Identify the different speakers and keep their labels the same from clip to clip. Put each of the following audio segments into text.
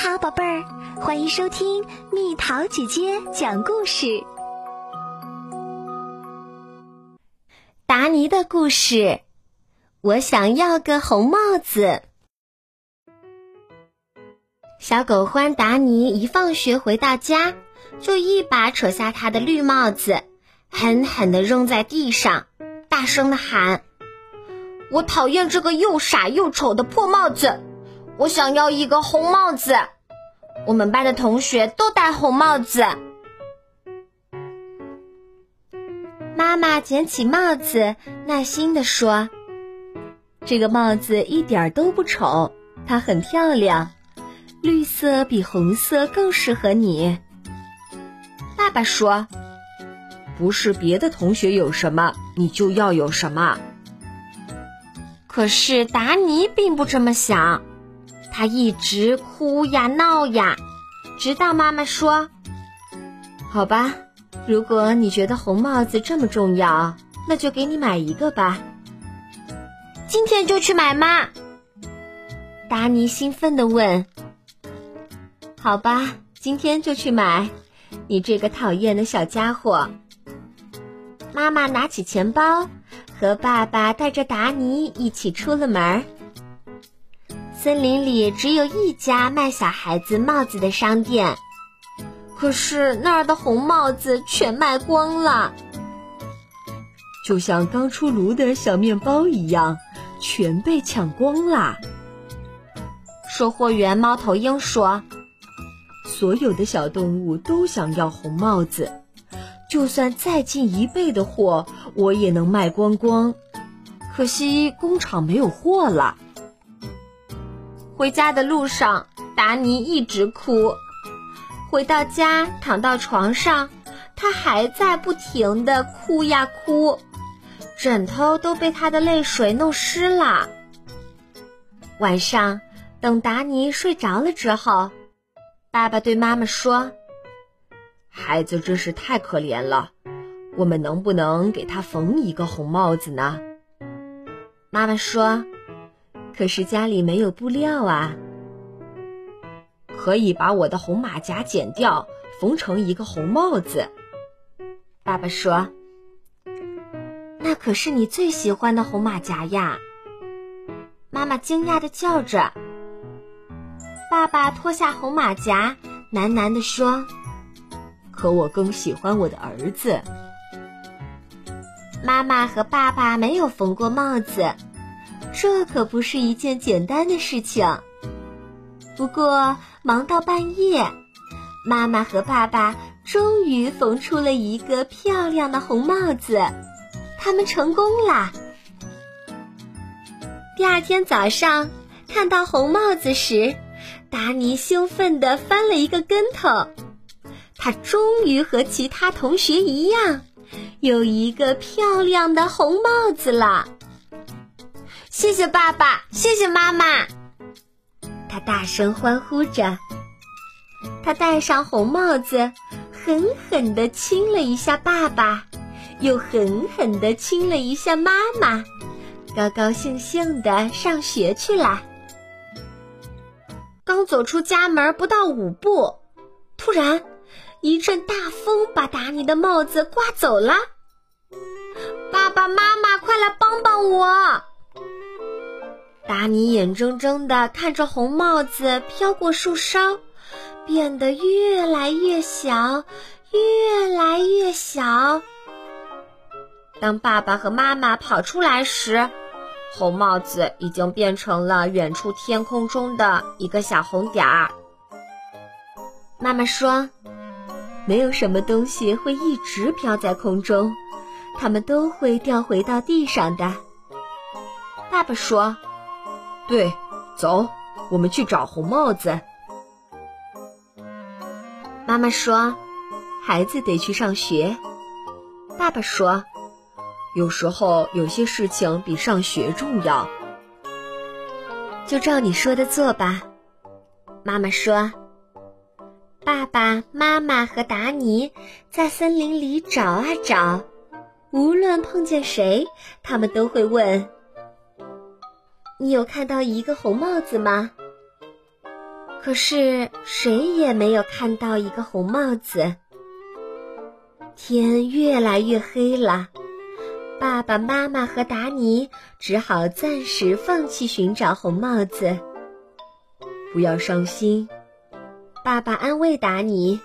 Speaker 1: 好，宝贝儿，欢迎收听蜜桃姐姐讲故事。
Speaker 2: 达尼的故事，我想要个红帽子。小狗獾达尼一放学回到家，就一把扯下他的绿帽子，狠狠地扔在地上，大声地喊：“我讨厌这个又傻又丑的破帽子！我想要一个红帽子！我们班的同学都戴红帽子。”妈妈捡起帽子，耐心地说：“
Speaker 3: 这个帽子一点都不丑，它很漂亮。”绿色比红色更适合你。
Speaker 2: 爸爸说：“
Speaker 4: 不是别的同学有什么，你就要有什么。”
Speaker 2: 可是达尼并不这么想，他一直哭呀闹呀，直到妈妈说：“
Speaker 3: 好吧，如果你觉得红帽子这么重要，那就给你买一个吧。
Speaker 2: 今天就去买吗？”达尼兴奋地问。
Speaker 3: 好吧，今天就去买。你这个讨厌的小家伙。
Speaker 2: 妈妈拿起钱包，和爸爸带着达尼一起出了门。森林里只有一家卖小孩子帽子的商店，可是那儿的红帽子全卖光了，
Speaker 3: 就像刚出炉的小面包一样，全被抢光了。
Speaker 2: 售货员猫头鹰说。
Speaker 3: 所有的小动物都想要红帽子，就算再进一倍的货，我也能卖光光。可惜工厂没有货了。
Speaker 2: 回家的路上，达尼一直哭。回到家，躺到床上，他还在不停的哭呀哭，枕头都被他的泪水弄湿了。晚上，等达尼睡着了之后。爸爸对妈妈说：“
Speaker 4: 孩子真是太可怜了，我们能不能给他缝一个红帽子呢？”
Speaker 2: 妈妈说：“
Speaker 3: 可是家里没有布料啊。”
Speaker 4: 可以把我的红马甲剪掉，缝成一个红帽子。
Speaker 2: 爸爸说：“那可是你最喜欢的红马甲呀！”妈妈惊讶的叫着。爸爸脱下红马甲，喃喃地说：“
Speaker 3: 可我更喜欢我的儿子。”
Speaker 2: 妈妈和爸爸没有缝过帽子，这可不是一件简单的事情。不过忙到半夜，妈妈和爸爸终于缝出了一个漂亮的红帽子，他们成功啦！第二天早上，看到红帽子时，达尼兴奋地翻了一个跟头，他终于和其他同学一样，有一个漂亮的红帽子了。谢谢爸爸，谢谢妈妈，他大声欢呼着。他戴上红帽子，狠狠地亲了一下爸爸，又狠狠地亲了一下妈妈，高高兴兴地上学去了。刚走出家门不到五步，突然一阵大风把达尼的帽子刮走了。爸爸妈妈，快来帮帮我！达尼眼睁睁的看着红帽子飘过树梢，变得越来越小，越来越小。当爸爸和妈妈跑出来时，红帽子已经变成了远处天空中的一个小红点儿。妈妈说：“
Speaker 3: 没有什么东西会一直飘在空中，它们都会掉回到地上的。”
Speaker 2: 爸爸说：“
Speaker 4: 对，走，我们去找红帽子。”
Speaker 2: 妈妈说：“
Speaker 3: 孩子得去上学。”
Speaker 2: 爸爸说。
Speaker 4: 有时候有些事情比上学重要，
Speaker 3: 就照你说的做吧。
Speaker 2: 妈妈说：“爸爸妈妈和达尼在森林里找啊找，无论碰见谁，他们都会问：‘你有看到一个红帽子吗？’”可是谁也没有看到一个红帽子。天越来越黑了，爸爸妈妈和达尼只好暂时放弃寻找红帽子。
Speaker 3: 不要伤心，
Speaker 2: 爸爸安慰达尼：“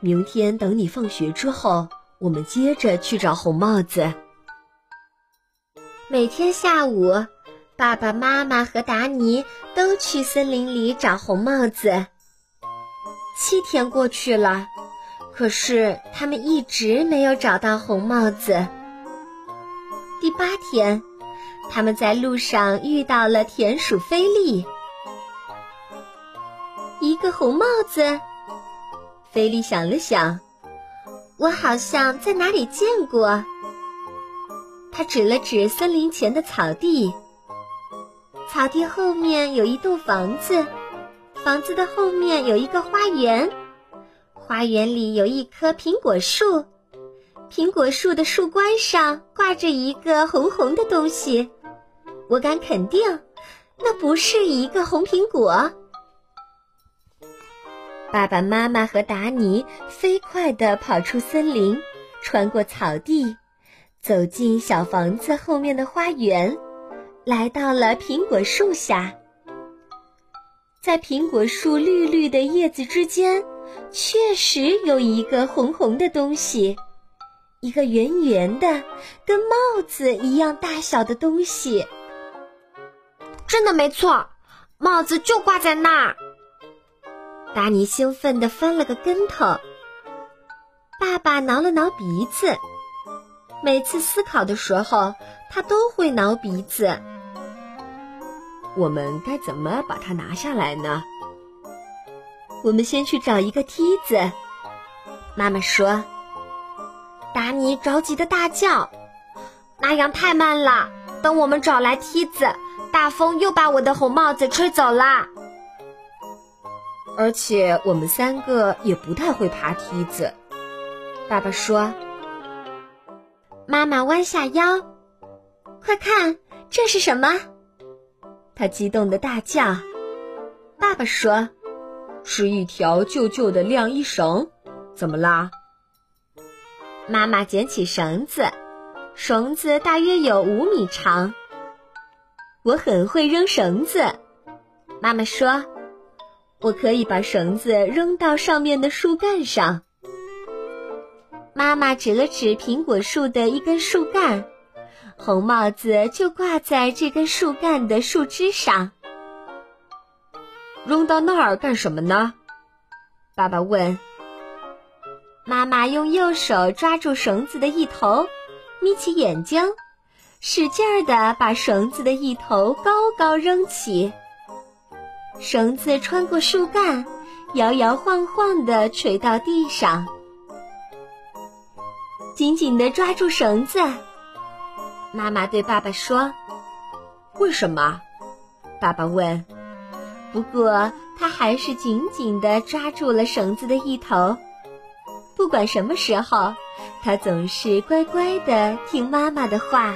Speaker 3: 明天等你放学之后，我们接着去找红帽子。”
Speaker 2: 每天下午。爸爸妈妈和达尼都去森林里找红帽子。七天过去了，可是他们一直没有找到红帽子。第八天，他们在路上遇到了田鼠菲利。一个红帽子，菲利想了想，我好像在哪里见过。他指了指森林前的草地。草地后面有一栋房子，房子的后面有一个花园，花园里有一棵苹果树，苹果树的树冠上挂着一个红红的东西，我敢肯定，那不是一个红苹果。爸爸妈妈和达尼飞快地跑出森林，穿过草地，走进小房子后面的花园。来到了苹果树下，在苹果树绿绿的叶子之间，确实有一个红红的东西，一个圆圆的、跟帽子一样大小的东西。
Speaker 4: 真的没错，帽子就挂在那儿。
Speaker 2: 达尼兴奋地翻了个跟头。爸爸挠了挠鼻子，每次思考的时候，他都会挠鼻子。
Speaker 3: 我们该怎么把它拿下来呢？
Speaker 2: 我们先去找一个梯子。妈妈说。
Speaker 4: 达尼着急的大叫：“那样太慢了！等我们找来梯子，大风又把我的红帽子吹走了。
Speaker 3: 而且我们三个也不太会爬梯子。”
Speaker 2: 爸爸说。妈妈弯下腰，快看，这是什么？他激动的大叫：“爸爸说，
Speaker 3: 是一条旧旧的晾衣绳，怎么啦？”
Speaker 2: 妈妈捡起绳子，绳子大约有五米长。我很会扔绳子，妈妈说，我可以把绳子扔到上面的树干上。妈妈指了指苹果树的一根树干。红帽子就挂在这根树干的树枝上。
Speaker 3: 扔到那儿干什么呢？
Speaker 2: 爸爸问。妈妈用右手抓住绳子的一头，眯起眼睛，使劲儿的把绳子的一头高高扔起。绳子穿过树干，摇摇晃晃的垂到地上。紧紧地抓住绳子。妈妈对爸爸说：“
Speaker 3: 为什么？”
Speaker 2: 爸爸问。不过他还是紧紧地抓住了绳子的一头。不管什么时候，他总是乖乖地听妈妈的话。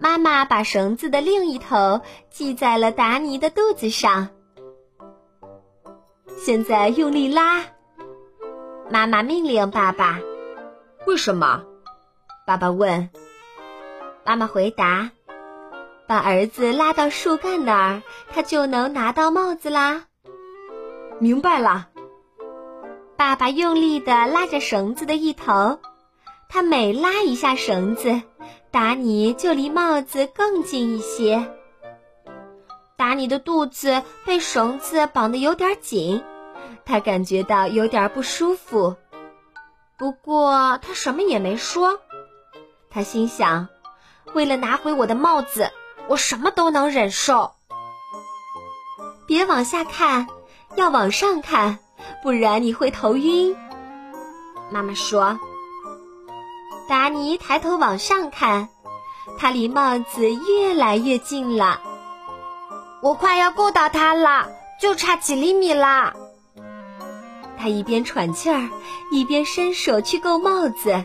Speaker 2: 妈妈把绳子的另一头系在了达尼的肚子上。现在用力拉。妈妈命令爸爸：“
Speaker 3: 为什么？”
Speaker 2: 爸爸问：“妈妈回答，把儿子拉到树干那儿，他就能拿到帽子啦。”
Speaker 3: 明白了。
Speaker 2: 爸爸用力地拉着绳子的一头，他每拉一下绳子，达尼就离帽子更近一些。达尼的肚子被绳子绑得有点紧，他感觉到有点不舒服，不过他什么也没说。他心想：“为了拿回我的帽子，我什么都能忍受。”别往下看，要往上看，不然你会头晕。妈妈说。达尼抬头往上看，他离帽子越来越近了。
Speaker 4: 我快要够到它了，就差几厘米了。
Speaker 2: 他一边喘气儿，一边伸手去够帽子。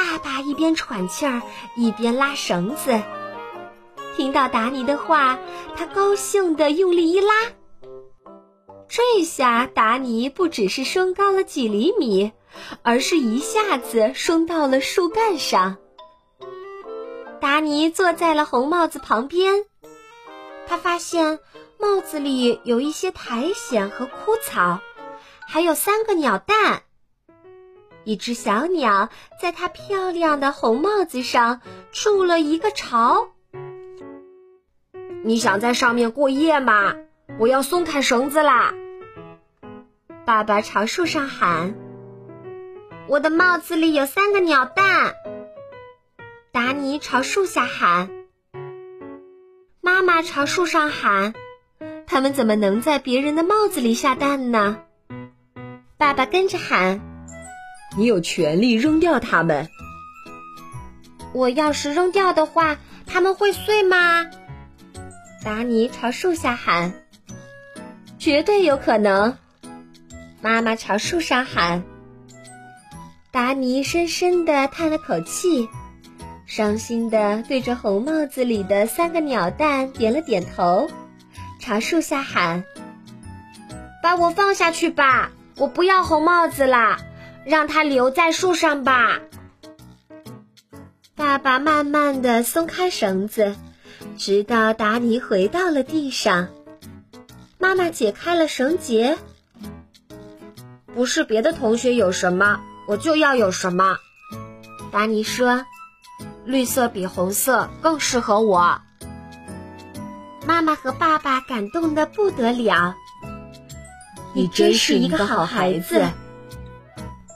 Speaker 2: 爸爸一边喘气儿，一边拉绳子。听到达尼的话，他高兴地用力一拉，这下达尼不只是升高了几厘米，而是一下子升到了树干上。达尼坐在了红帽子旁边，他发现帽子里有一些苔藓和枯草，还有三个鸟蛋。一只小鸟在它漂亮的红帽子上筑了一个巢。
Speaker 4: 你想在上面过夜吗？我要松开绳子啦！
Speaker 2: 爸爸朝树上喊：“我的帽子里有三个鸟蛋。”达尼朝树下喊：“妈妈朝树上喊，他们怎么能在别人的帽子里下蛋呢？”爸爸跟着喊。
Speaker 3: 你有权利扔掉它们。
Speaker 2: 我要是扔掉的话，它们会碎吗？达尼朝树下喊：“绝对有可能。”妈妈朝树上喊。达尼深深地叹了口气，伤心地对着红帽子里的三个鸟蛋点了点头，朝树下喊：“把我放下去吧，我不要红帽子啦。”让它留在树上吧。爸爸慢慢的松开绳子，直到达尼回到了地上。妈妈解开了绳结。
Speaker 4: 不是别的同学有什么，我就要有什么。
Speaker 2: 达尼说：“
Speaker 4: 绿色比红色更适合我。”
Speaker 2: 妈妈和爸爸感动的不得了。
Speaker 3: 你真是一个好孩子。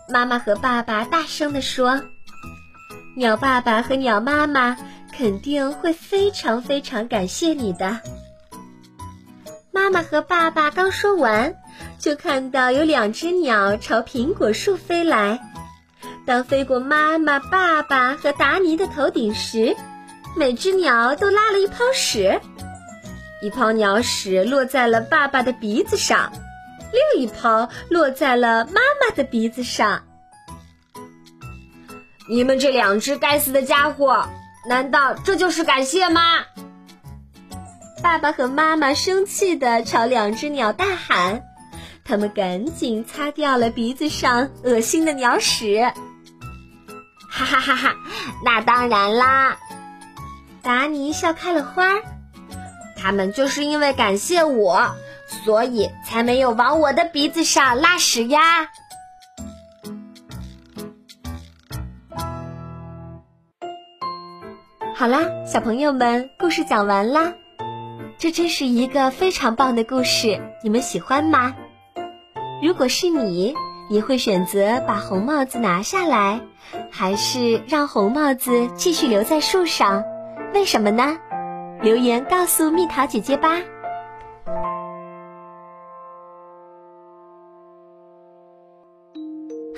Speaker 2: 妈妈和爸爸大声地说：“鸟爸爸和鸟妈妈肯定会非常非常感谢你的。”妈妈和爸爸刚说完，就看到有两只鸟朝苹果树飞来。当飞过妈妈、爸爸和达尼的头顶时，每只鸟都拉了一泡屎，一泡鸟屎落在了爸爸的鼻子上。另一泡落在了妈妈的鼻子上。
Speaker 4: 你们这两只该死的家伙，难道这就是感谢吗？
Speaker 2: 爸爸和妈妈生气的朝两只鸟大喊，他们赶紧擦掉了鼻子上恶心的鸟屎。
Speaker 4: 哈哈哈哈！那当然啦，
Speaker 2: 达尼笑开了花。
Speaker 4: 他们就是因为感谢我。所以才没有往我的鼻子上拉屎呀！
Speaker 2: 好啦，小朋友们，故事讲完啦。这真是一个非常棒的故事，你们喜欢吗？如果是你，你会选择把红帽子拿下来，还是让红帽子继续留在树上？为什么呢？留言告诉蜜桃姐姐吧。